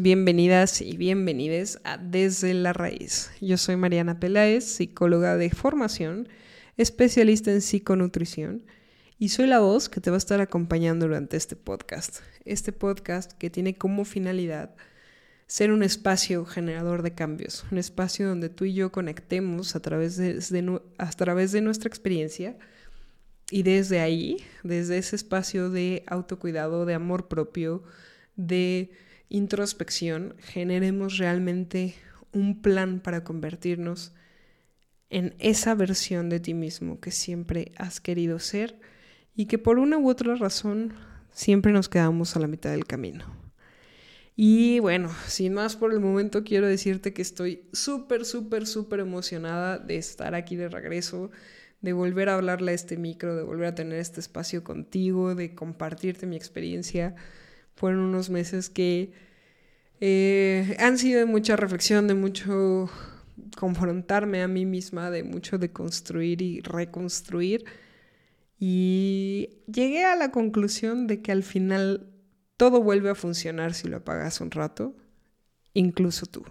Bienvenidas y bienvenides a Desde la Raíz. Yo soy Mariana Peláez, psicóloga de formación, especialista en psiconutrición y soy la voz que te va a estar acompañando durante este podcast. Este podcast que tiene como finalidad ser un espacio generador de cambios, un espacio donde tú y yo conectemos a través de, a través de nuestra experiencia y desde ahí, desde ese espacio de autocuidado, de amor propio, de introspección, generemos realmente un plan para convertirnos en esa versión de ti mismo que siempre has querido ser y que por una u otra razón siempre nos quedamos a la mitad del camino. Y bueno, sin más por el momento, quiero decirte que estoy súper, súper, súper emocionada de estar aquí de regreso, de volver a hablarle a este micro, de volver a tener este espacio contigo, de compartirte mi experiencia fueron unos meses que eh, han sido de mucha reflexión, de mucho confrontarme a mí misma, de mucho de construir y reconstruir. Y llegué a la conclusión de que al final todo vuelve a funcionar si lo apagas un rato, incluso tú.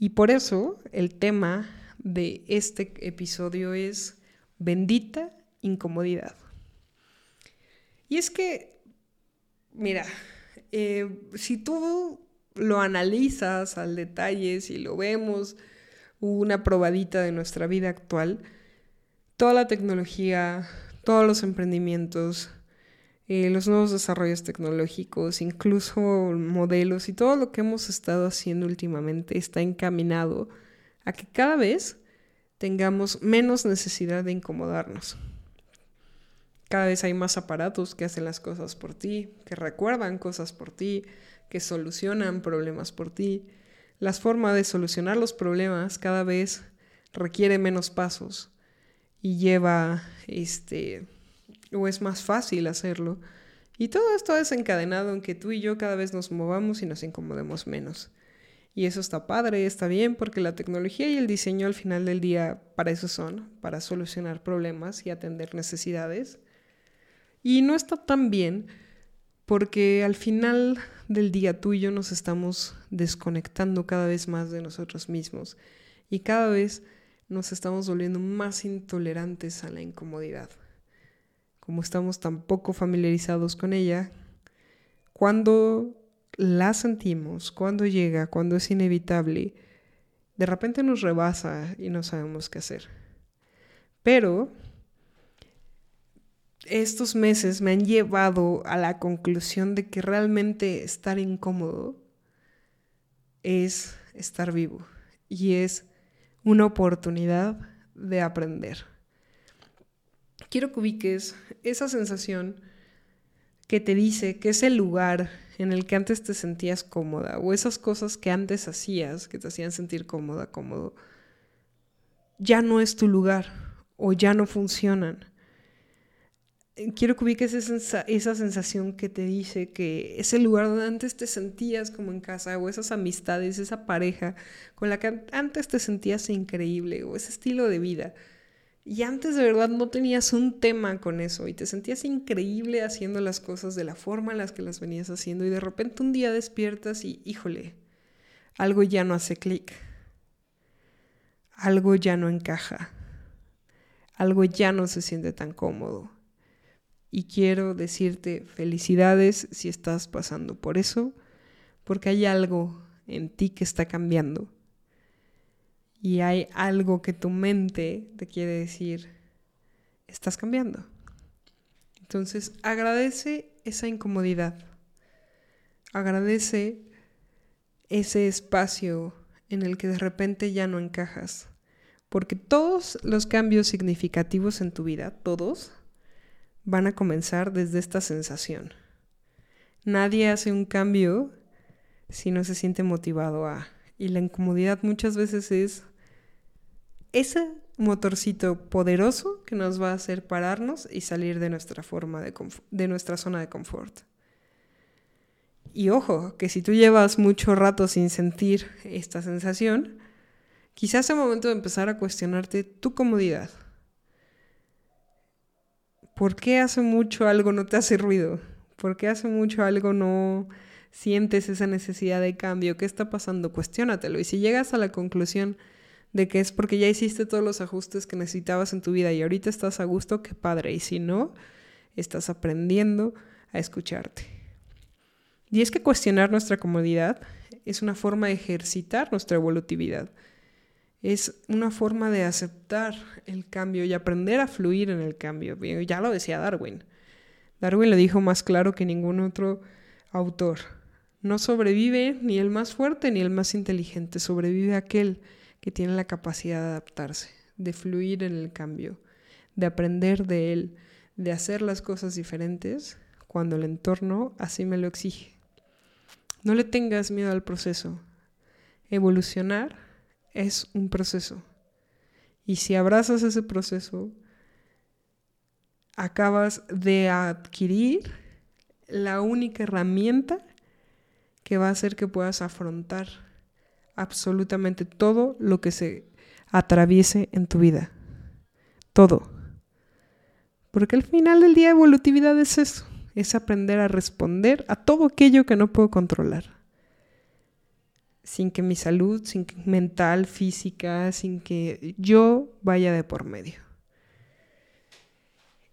Y por eso el tema de este episodio es bendita incomodidad. Y es que mira, eh, si tú lo analizas al detalle, si lo vemos, una probadita de nuestra vida actual, toda la tecnología, todos los emprendimientos, eh, los nuevos desarrollos tecnológicos, incluso modelos y todo lo que hemos estado haciendo últimamente está encaminado a que cada vez tengamos menos necesidad de incomodarnos. Cada vez hay más aparatos que hacen las cosas por ti, que recuerdan cosas por ti, que solucionan problemas por ti. La forma de solucionar los problemas cada vez requiere menos pasos y lleva este o es más fácil hacerlo. Y todo esto es encadenado en que tú y yo cada vez nos movamos y nos incomodemos menos. Y eso está padre, está bien, porque la tecnología y el diseño al final del día para eso son, para solucionar problemas y atender necesidades. Y no está tan bien porque al final del día tú y yo nos estamos desconectando cada vez más de nosotros mismos y cada vez nos estamos volviendo más intolerantes a la incomodidad. Como estamos tan poco familiarizados con ella, cuando la sentimos, cuando llega, cuando es inevitable, de repente nos rebasa y no sabemos qué hacer. Pero estos meses me han llevado a la conclusión de que realmente estar incómodo es estar vivo y es una oportunidad de aprender. Quiero que ubiques esa sensación que te dice que ese lugar en el que antes te sentías cómoda o esas cosas que antes hacías que te hacían sentir cómoda, cómodo, ya no es tu lugar o ya no funcionan quiero que ubiques esa, esa sensación que te dice que ese lugar donde antes te sentías como en casa, o esas amistades, esa pareja con la que antes te sentías increíble, o ese estilo de vida. Y antes de verdad no tenías un tema con eso y te sentías increíble haciendo las cosas de la forma en las que las venías haciendo y de repente un día despiertas y, híjole, algo ya no hace clic, algo ya no encaja, algo ya no se siente tan cómodo y quiero decirte felicidades si estás pasando por eso, porque hay algo en ti que está cambiando. Y hay algo que tu mente te quiere decir, estás cambiando. Entonces agradece esa incomodidad. Agradece ese espacio en el que de repente ya no encajas. Porque todos los cambios significativos en tu vida, todos, van a comenzar desde esta sensación. Nadie hace un cambio si no se siente motivado a. Y la incomodidad muchas veces es ese motorcito poderoso que nos va a hacer pararnos y salir de nuestra forma de, de nuestra zona de confort. Y ojo, que si tú llevas mucho rato sin sentir esta sensación, quizás es el momento de empezar a cuestionarte tu comodidad. ¿Por qué hace mucho algo no te hace ruido? ¿Por qué hace mucho algo no sientes esa necesidad de cambio, ¿qué está pasando? Cuestiónatelo. Y si llegas a la conclusión de que es porque ya hiciste todos los ajustes que necesitabas en tu vida y ahorita estás a gusto, qué padre. Y si no, estás aprendiendo a escucharte. Y es que cuestionar nuestra comodidad es una forma de ejercitar nuestra evolutividad. Es una forma de aceptar el cambio y aprender a fluir en el cambio. Ya lo decía Darwin. Darwin lo dijo más claro que ningún otro autor. No sobrevive ni el más fuerte ni el más inteligente, sobrevive aquel que tiene la capacidad de adaptarse, de fluir en el cambio, de aprender de él, de hacer las cosas diferentes cuando el entorno así me lo exige. No le tengas miedo al proceso. Evolucionar es un proceso. Y si abrazas ese proceso, acabas de adquirir la única herramienta que va a hacer que puedas afrontar absolutamente todo lo que se atraviese en tu vida. Todo. Porque al final del día evolutividad es eso, es aprender a responder a todo aquello que no puedo controlar. Sin que mi salud, sin que mental, física, sin que yo vaya de por medio.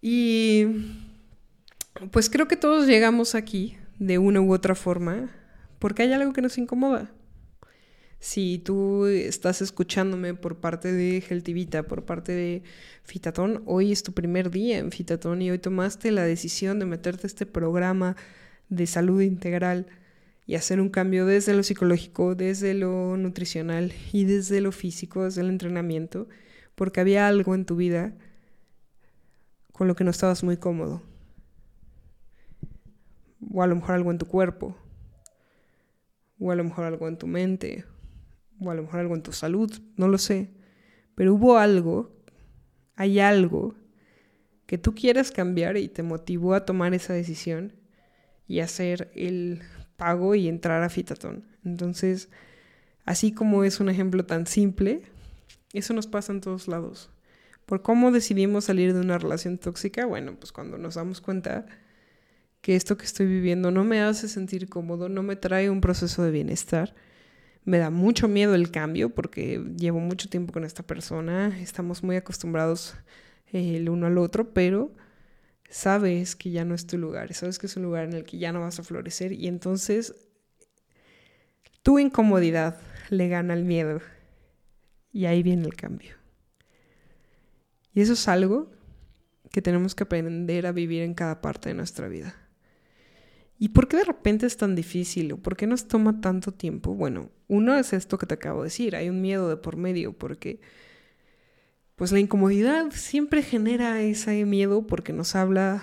Y pues creo que todos llegamos aquí de una u otra forma porque hay algo que nos incomoda. Si tú estás escuchándome por parte de Geltivita, por parte de Fitatón, hoy es tu primer día en Fitatón y hoy tomaste la decisión de meterte a este programa de salud integral y hacer un cambio desde lo psicológico, desde lo nutricional y desde lo físico, desde el entrenamiento, porque había algo en tu vida con lo que no estabas muy cómodo. O a lo mejor algo en tu cuerpo, o a lo mejor algo en tu mente, o a lo mejor algo en tu salud, no lo sé. Pero hubo algo, hay algo que tú quieres cambiar y te motivó a tomar esa decisión y hacer el pago y entrar a Fitatón. Entonces, así como es un ejemplo tan simple, eso nos pasa en todos lados. Por cómo decidimos salir de una relación tóxica, bueno, pues cuando nos damos cuenta que esto que estoy viviendo no me hace sentir cómodo, no me trae un proceso de bienestar. Me da mucho miedo el cambio porque llevo mucho tiempo con esta persona, estamos muy acostumbrados eh, el uno al otro, pero sabes que ya no es tu lugar, sabes que es un lugar en el que ya no vas a florecer y entonces tu incomodidad le gana el miedo y ahí viene el cambio. Y eso es algo que tenemos que aprender a vivir en cada parte de nuestra vida. ¿Y por qué de repente es tan difícil o por qué nos toma tanto tiempo? Bueno, uno es esto que te acabo de decir, hay un miedo de por medio porque pues la incomodidad siempre genera ese miedo porque nos habla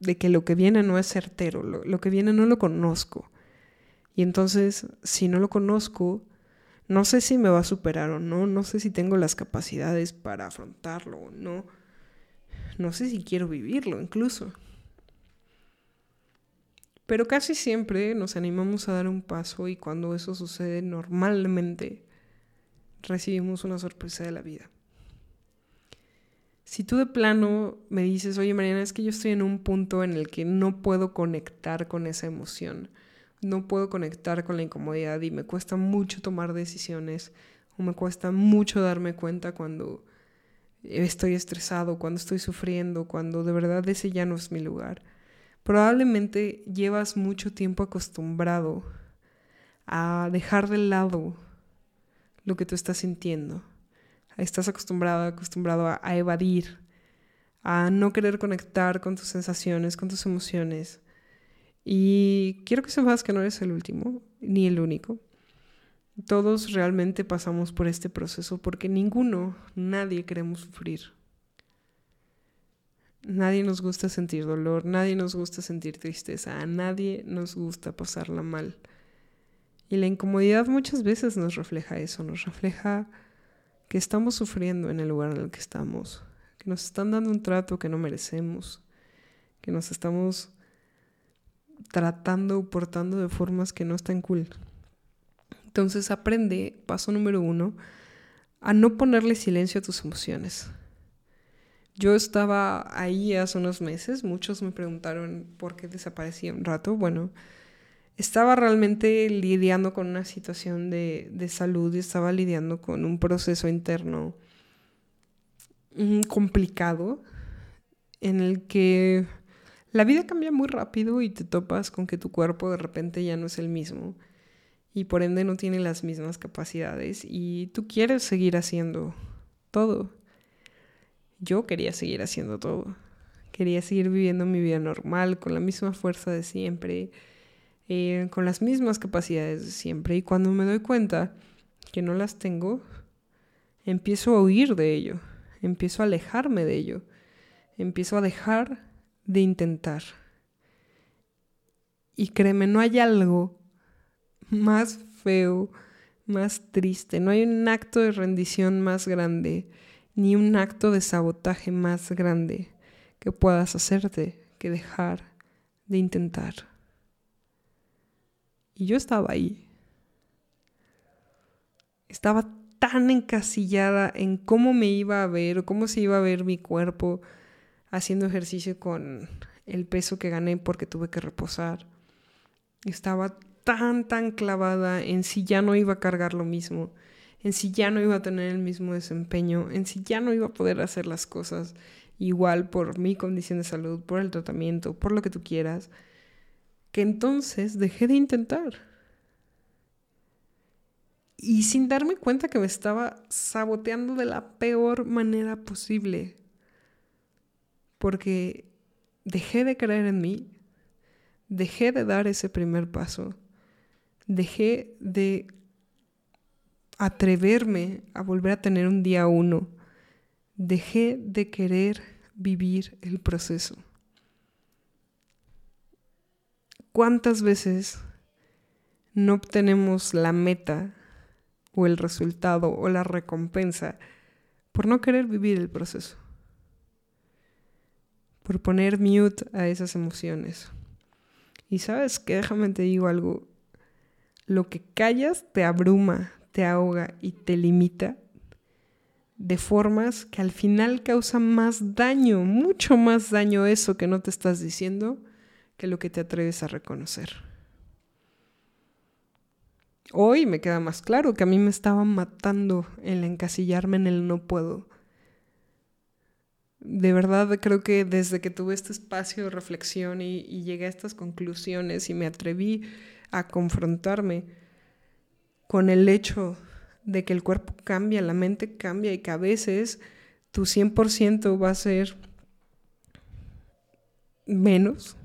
de que lo que viene no es certero, lo, que viene no lo conozco. Y entonces, si no lo conozco, no sé si me va a superar o no, no sé si tengo las capacidades para afrontarlo o no, no sé si quiero vivirlo incluso. Pero casi siempre nos animamos a dar un paso y cuando eso sucede normalmente recibimos una sorpresa de la vida. Si tú de plano me dices, oye Mariana, es que yo estoy en un punto en el que no puedo conectar con esa emoción, no puedo conectar con la incomodidad y me cuesta mucho tomar decisiones o me cuesta mucho darme cuenta cuando estoy estresado, cuando estoy sufriendo, cuando de verdad ese ya no es mi lugar Probablemente llevas mucho tiempo acostumbrado a dejar de lado lo que tú estás sintiendo. Estás acostumbrado, acostumbrado a, a evadir, a no querer conectar con tus sensaciones, con tus emociones. Y quiero que sepas que no eres el último, ni el único. Todos realmente pasamos por este proceso porque ninguno, nadie queremos sufrir. Nadie nos gusta sentir dolor, nadie nos gusta sentir tristeza, a nadie nos gusta pasarla mal. Y la incomodidad muchas veces nos refleja eso, nos refleja que estamos sufriendo en el lugar en el que estamos, que nos están dando un trato que no merecemos, que nos estamos tratando o portando de formas que no están cool. Entonces aprende, paso número uno, a no ponerle silencio a tus emociones. Yo estaba ahí hace unos meses, muchos me preguntaron por qué desaparecía un rato. Bueno, estaba realmente lidiando con una situación de, salud y estaba lidiando con un proceso interno mm, complicado en el que la vida cambia muy rápido y te topas con que tu cuerpo de repente ya no es el mismo y por ende no tiene las mismas capacidades y tú quieres seguir haciendo todo. Yo quería seguir haciendo todo. Quería seguir viviendo mi vida normal, con la misma fuerza de siempre, eh, con las mismas capacidades de siempre. Y cuando me doy cuenta que no las tengo, empiezo a huir de ello, empiezo a alejarme de ello, empiezo a dejar de intentar. Y créeme, no hay algo más feo, más triste, no hay un acto de rendición más grande, ni un acto de sabotaje más grande que puedas hacerte que dejar de intentar. Y yo estaba ahí. Estaba tan encasillada en cómo me iba a ver o cómo se iba a ver mi cuerpo haciendo ejercicio con el peso que gané porque tuve que reposar. Estaba tan, tan clavada en si ya no iba a cargar lo mismo, en si ya no iba a tener el mismo desempeño, en si ya no iba a poder hacer las cosas igual por mi condición de salud, por el tratamiento, por lo que tú quieras, que entonces dejé de intentar. Y sin darme cuenta que me estaba saboteando de la peor manera posible. Porque dejé de creer en mí, dejé de dar ese primer paso, dejé de atreverme a volver a tener un día uno, dejé de querer vivir el proceso. ¿Cuántas veces no obtenemos la meta o el resultado o la recompensa por no querer vivir el proceso? Por poner mute a esas emociones. Y sabes que déjame te digo algo, lo que callas te abruma, te ahoga y te limita de formas que al final causan más daño, mucho más daño eso que no te estás diciendo que lo que te atreves a reconocer. Hoy me queda más claro que a mí me estaban matando el encasillarme en el no puedo. De verdad creo que desde que tuve este espacio de reflexión y, y llegué a estas conclusiones y me atreví a confrontarme con el hecho de que el cuerpo cambia, la mente cambia y que a veces tu 100% va a ser menos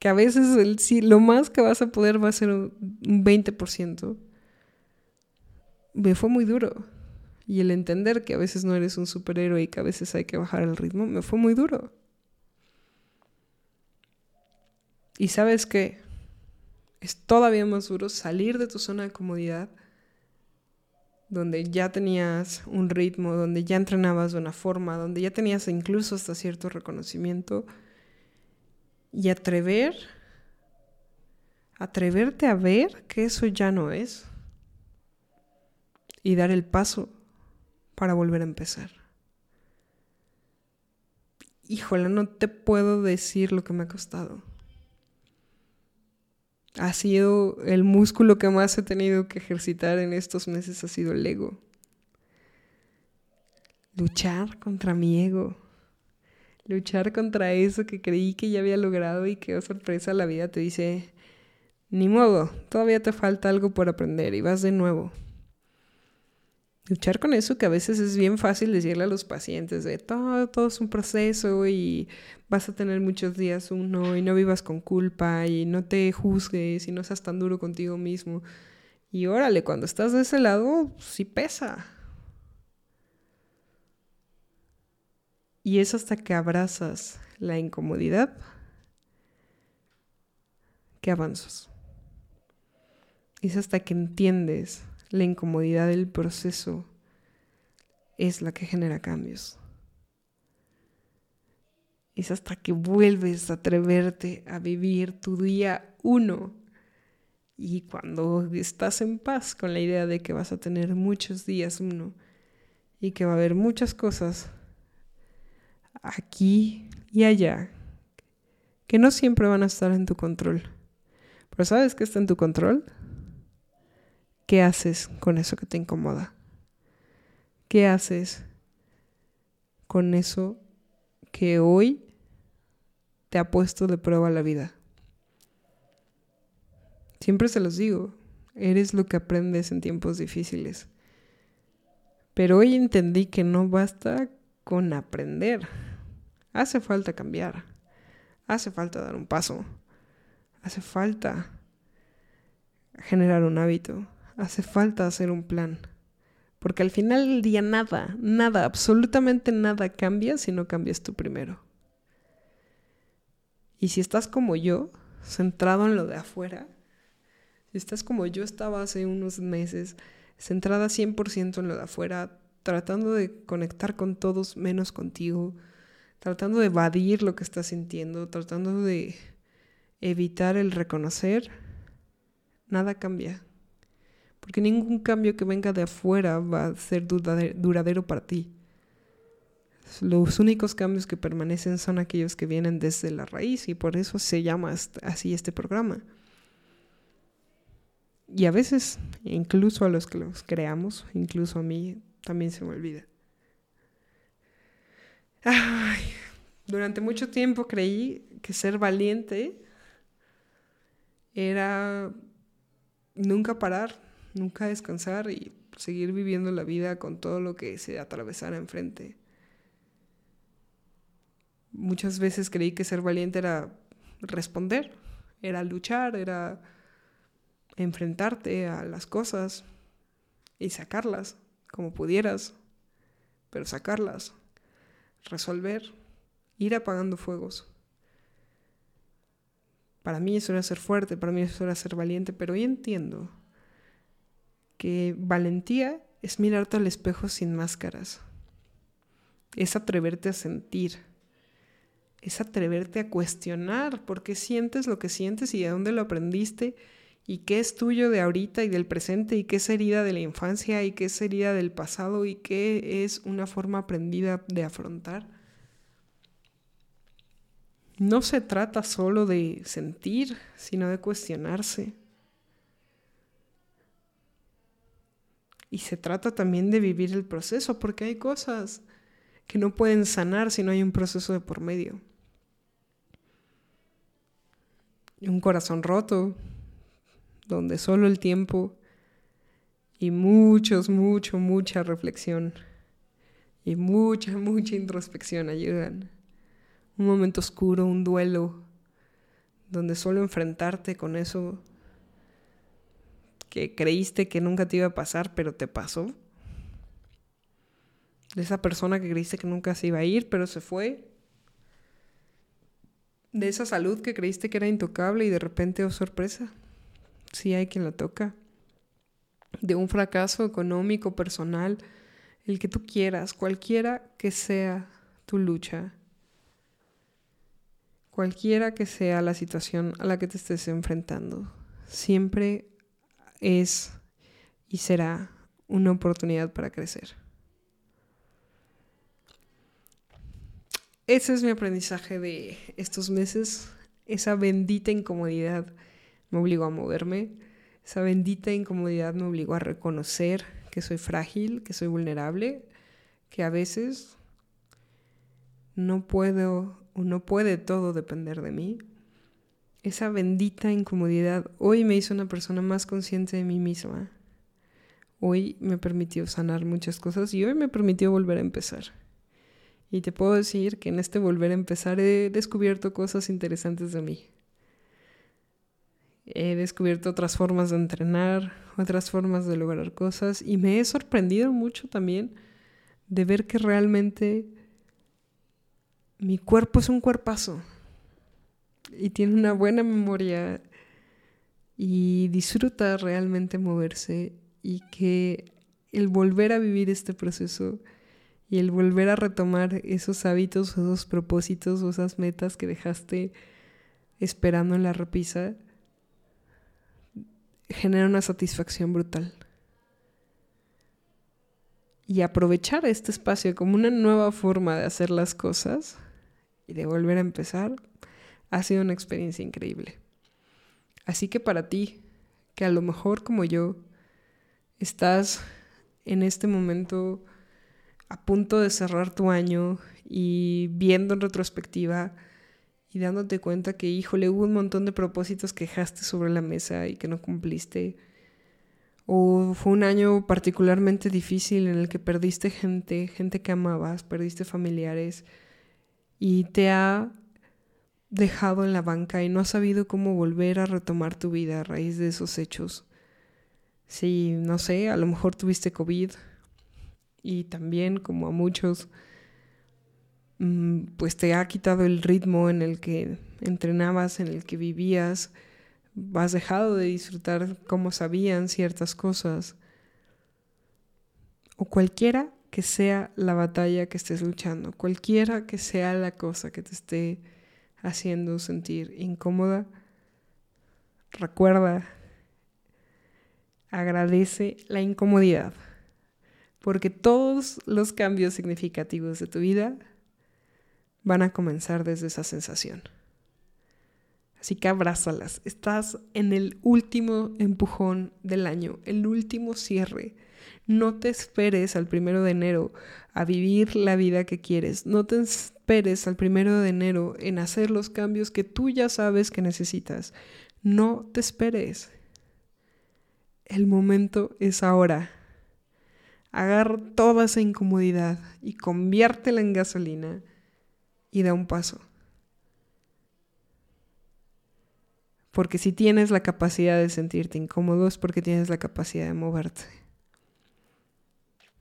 que a veces el, lo más que vas a poder va a ser un 20%, me fue muy duro. Y el entender que a veces no eres un superhéroe y que a veces hay que bajar el ritmo, me fue muy duro. Y sabes qué? Es todavía más duro salir de tu zona de comodidad, donde ya tenías un ritmo, donde ya entrenabas de una forma, donde ya tenías incluso hasta cierto reconocimiento y atrever, atreverte a ver que eso ya no es y dar el paso para volver a empezar. Híjole, no te puedo decir lo que me ha costado. Ha sido el músculo que más he tenido que ejercitar en estos meses, ha sido el ego. Luchar contra mi ego luchar contra eso que creí que ya había logrado y que, oh, sorpresa, la vida te dice, ni modo, todavía te falta algo por aprender y vas de nuevo. Luchar con eso que a veces es bien fácil decirle a los pacientes de todo, todo es un proceso y vas a tener muchos días uno y no vivas con culpa y no te juzgues y no seas tan duro contigo mismo. Y órale, cuando estás de ese lado, sí pesa. Y es hasta que abrazas la incomodidad que avanzas. Es hasta que entiendes la incomodidad del proceso es la que genera cambios. Es hasta que vuelves a atreverte a vivir tu día uno. Y cuando estás en paz con la idea de que vas a tener muchos días uno y que va a haber muchas cosas aquí y allá, que no siempre van a estar en tu control, Pero ¿sabes qué está en tu control? ¿Qué haces con eso que te incomoda? ¿Qué haces con eso que hoy te ha puesto de prueba la vida? Siempre se los digo, eres lo que aprendes en tiempos difíciles. Pero hoy entendí que no basta con aprender. Hace falta cambiar. Hace falta dar un paso. Hace falta generar un hábito. Hace falta hacer un plan. Porque al final del día nada, nada, absolutamente nada cambia si no cambias tú primero. Y si estás como yo, centrado en lo de afuera, si estás como yo estaba hace unos meses, centrada 100% en lo de afuera, tratando de conectar con todos menos contigo, tratando de evadir lo que estás sintiendo, tratando de evitar el reconocer, nada cambia. Porque ningún cambio que venga de afuera va a ser duradero para ti. Los únicos cambios que permanecen son aquellos que vienen desde la raíz y por eso se llama así este programa. Y a veces, incluso a los que los creamos, incluso a mí, también se me olvida. durante mucho tiempo creí que ser valiente era nunca parar, nunca descansar y seguir viviendo la vida con todo lo que se atravesara enfrente. Muchas veces creí que ser valiente era responder, era luchar, era enfrentarte a las cosas y sacarlas como pudieras, pero sacarlas, resolver, ir apagando fuegos. Para mí eso era ser fuerte, para mí eso era ser valiente, pero hoy entiendo que valentía es mirarte al espejo sin máscaras, es atreverte a sentir, es atreverte a cuestionar por qué sientes lo que sientes y de dónde lo aprendiste y qué es tuyo de ahorita y del presente y qué es herida de la infancia y qué es herida del pasado y qué es una forma aprendida de afrontar. No se trata solo de sentir, sino de cuestionarse. Y se trata también de vivir el proceso, porque hay cosas que no pueden sanar si no hay un proceso de por medio. Un corazón roto, donde solo el tiempo y muchos, mucho, mucha reflexión y mucha, mucha introspección ayudan. Un momento oscuro, un duelo, donde solo enfrentarte con eso que creíste que nunca te iba a pasar, pero te pasó. De esa persona que creíste que nunca se iba a ir, pero se fue. De esa salud que creíste que era intocable y de repente, oh sorpresa, si hay quien la toca, de un fracaso económico, personal, el que tú quieras, cualquiera que sea tu lucha, cualquiera que sea la situación a la que te estés enfrentando, siempre es y será una oportunidad para crecer. Ese es mi aprendizaje de estos meses, esa bendita incomodidad me obligó a moverme. Esa bendita incomodidad me obligó a reconocer que soy frágil, que soy vulnerable, que a veces no puedo o no puede todo depender de mí. Esa bendita incomodidad hoy me hizo una persona más consciente de mí misma. Hoy me permitió sanar muchas cosas y hoy me permitió volver a empezar. Y te puedo decir que en este volver a empezar he descubierto cosas interesantes de mí. He descubierto otras formas de entrenar, otras formas de lograr cosas y me he sorprendido mucho también de ver que realmente mi cuerpo es un cuerpazo y tiene una buena memoria y disfruta realmente moverse y que el volver a vivir este proceso y el volver a retomar esos hábitos, esos propósitos o esas metas que dejaste esperando en la repisa, genera una satisfacción brutal. Y aprovechar este espacio como una nueva forma de hacer las cosas y de volver a empezar ha sido una experiencia increíble. Así que para ti, que a lo mejor como yo, estás en este momento a punto de cerrar tu año y viendo en retrospectiva y dándote cuenta que, híjole, hubo un montón de propósitos que dejaste sobre la mesa y que no cumpliste. O fue un año particularmente difícil en el que perdiste gente, gente que amabas, perdiste familiares y te ha dejado en la banca y no has sabido cómo volver a retomar tu vida a raíz de esos hechos. Sí, no sé, a lo mejor tuviste COVID y también, como a muchos, pues te ha quitado el ritmo en el que entrenabas, en el que vivías, has dejado de disfrutar como sabían ciertas cosas. O cualquiera que sea la batalla que estés luchando, cualquiera que sea la cosa que te esté haciendo sentir incómoda, recuerda, agradece la incomodidad, porque todos los cambios significativos de tu vida van a comenzar desde esa sensación. Así que abrázalas. Estás en el último empujón del año, el último cierre. No te esperes al primero de enero a vivir la vida que quieres. No te esperes al primero de enero en hacer los cambios que tú ya sabes que necesitas. No te esperes. El momento es ahora. Agarra toda esa incomodidad y conviértela en gasolina y da un paso. Porque si tienes la capacidad de sentirte incómodo es porque tienes la capacidad de moverte,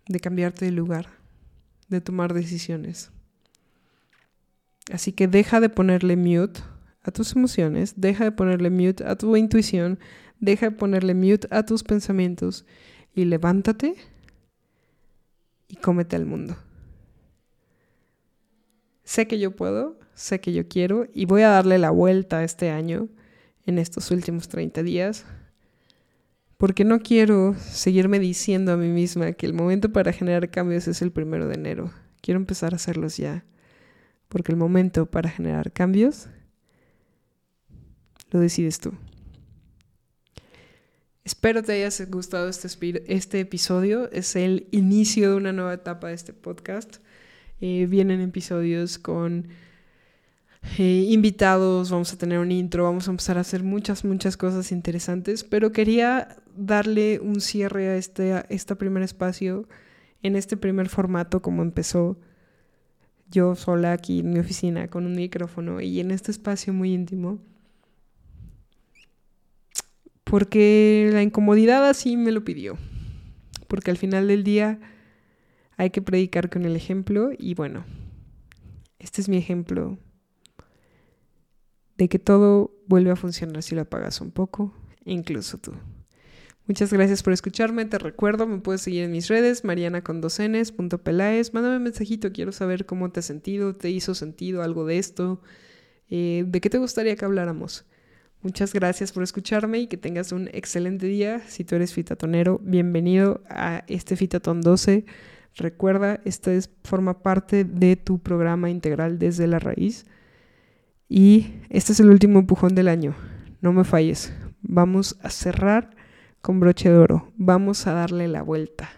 de cambiarte de lugar, de tomar decisiones. Así que deja de ponerle mute a tus emociones, deja de ponerle mute a tu intuición, deja de ponerle mute a tus pensamientos y levántate y cómete al mundo. Sé que yo puedo, sé que yo quiero y voy a darle la vuelta este año en estos últimos 30 días, porque no quiero seguirme diciendo a mí misma que el momento para generar cambios es el primero de enero. Quiero empezar a hacerlos ya, porque el momento para generar cambios lo decides tú. Espero te haya gustado este, este episodio. Es el inicio de una nueva etapa de este podcast. Eh, vienen episodios con eh, invitados, vamos a tener un intro, vamos a empezar a hacer muchas, muchas cosas interesantes, pero quería darle un cierre a este, a este primer espacio, en este primer formato como empezó yo sola aquí en mi oficina con un micrófono y en este espacio muy íntimo. Porque la incomodidad así me lo pidió. Porque al final del día hay que predicar con el ejemplo y bueno, este es mi ejemplo de que todo vuelve a funcionar si lo apagas un poco, incluso tú. Muchas gracias por escucharme. Te recuerdo, me puedes seguir en mis redes, mariana con Mándame un mensajito, quiero saber cómo te has sentido, te hizo sentido algo de esto, eh, de qué te gustaría que habláramos. Muchas gracias por escucharme y que tengas un excelente día. Si tú eres fitatonero, bienvenido a este Fitatón 12. Recuerda, esta es, forma parte de tu programa integral desde la raíz. Y este es el último empujón del año. No me falles. Vamos a cerrar con broche de oro. Vamos a darle la vuelta.